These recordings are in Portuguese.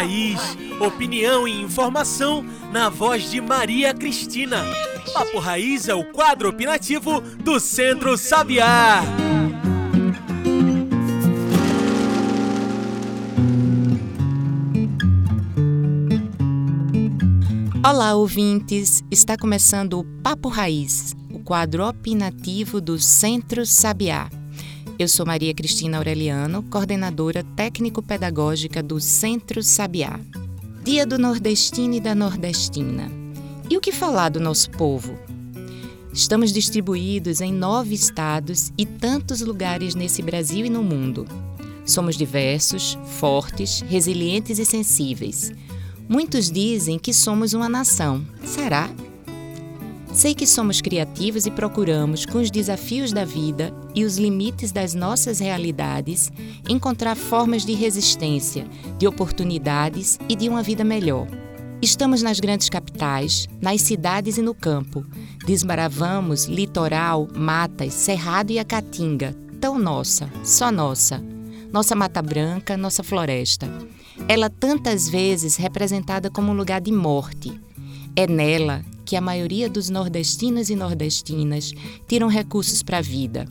Raiz. Opinião e informação na voz de Maria Cristina. Papo Raiz é o quadro opinativo do Centro Sabiá. Olá, ouvintes! Está começando o Papo Raiz, o quadro opinativo do Centro Sabiá. Eu sou Maria Cristina Aureliano, coordenadora técnico-pedagógica do Centro Sabiá. Dia do Nordestino e da Nordestina. E o que falar do nosso povo? Estamos distribuídos em nove estados e tantos lugares nesse Brasil e no mundo. Somos diversos, fortes, resilientes e sensíveis. Muitos dizem que somos uma nação. Será? Sei que somos criativos e procuramos, com os desafios da vida e os limites das nossas realidades, encontrar formas de resistência, de oportunidades e de uma vida melhor. Estamos nas grandes capitais, nas cidades e no campo. Desmaravamos litoral, matas, cerrado e a caatinga, tão nossa, só nossa. Nossa Mata Branca, nossa floresta. Ela tantas vezes representada como um lugar de morte. É nela que a maioria dos nordestinos e nordestinas tiram recursos para a vida.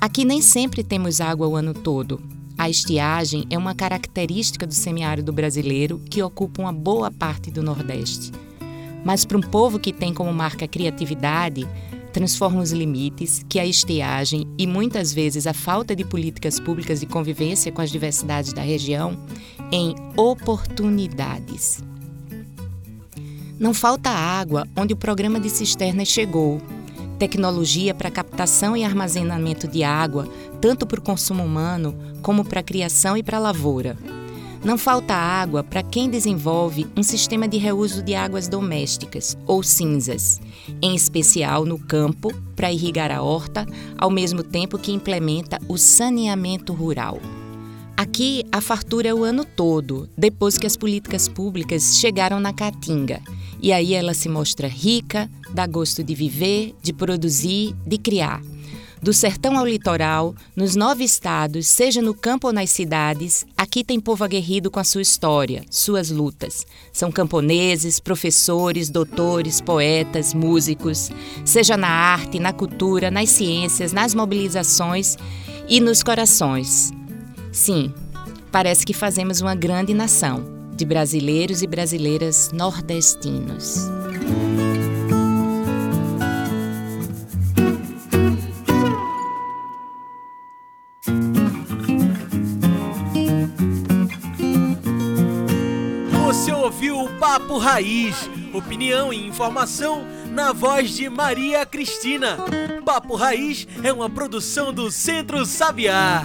Aqui nem sempre temos água o ano todo. A estiagem é uma característica do semiárido brasileiro que ocupa uma boa parte do Nordeste. Mas para um povo que tem como marca a criatividade, transforma os limites que a estiagem e muitas vezes a falta de políticas públicas de convivência com as diversidades da região em oportunidades. Não falta água onde o programa de cisternas chegou. Tecnologia para captação e armazenamento de água, tanto para o consumo humano como para a criação e para a lavoura. Não falta água para quem desenvolve um sistema de reuso de águas domésticas, ou cinzas, em especial no campo, para irrigar a horta, ao mesmo tempo que implementa o saneamento rural. Aqui, a fartura é o ano todo, depois que as políticas públicas chegaram na Caatinga e aí ela se mostra rica, dá gosto de viver, de produzir, de criar. Do sertão ao litoral, nos nove estados, seja no campo ou nas cidades, aqui tem povo aguerrido com a sua história, suas lutas. São camponeses, professores, doutores, poetas, músicos, seja na arte, na cultura, nas ciências, nas mobilizações e nos corações. Sim, parece que fazemos uma grande nação de brasileiros e brasileiras nordestinos. Você ouviu o Papo Raiz, opinião e informação na voz de Maria Cristina. Papo Raiz é uma produção do Centro Sabiá.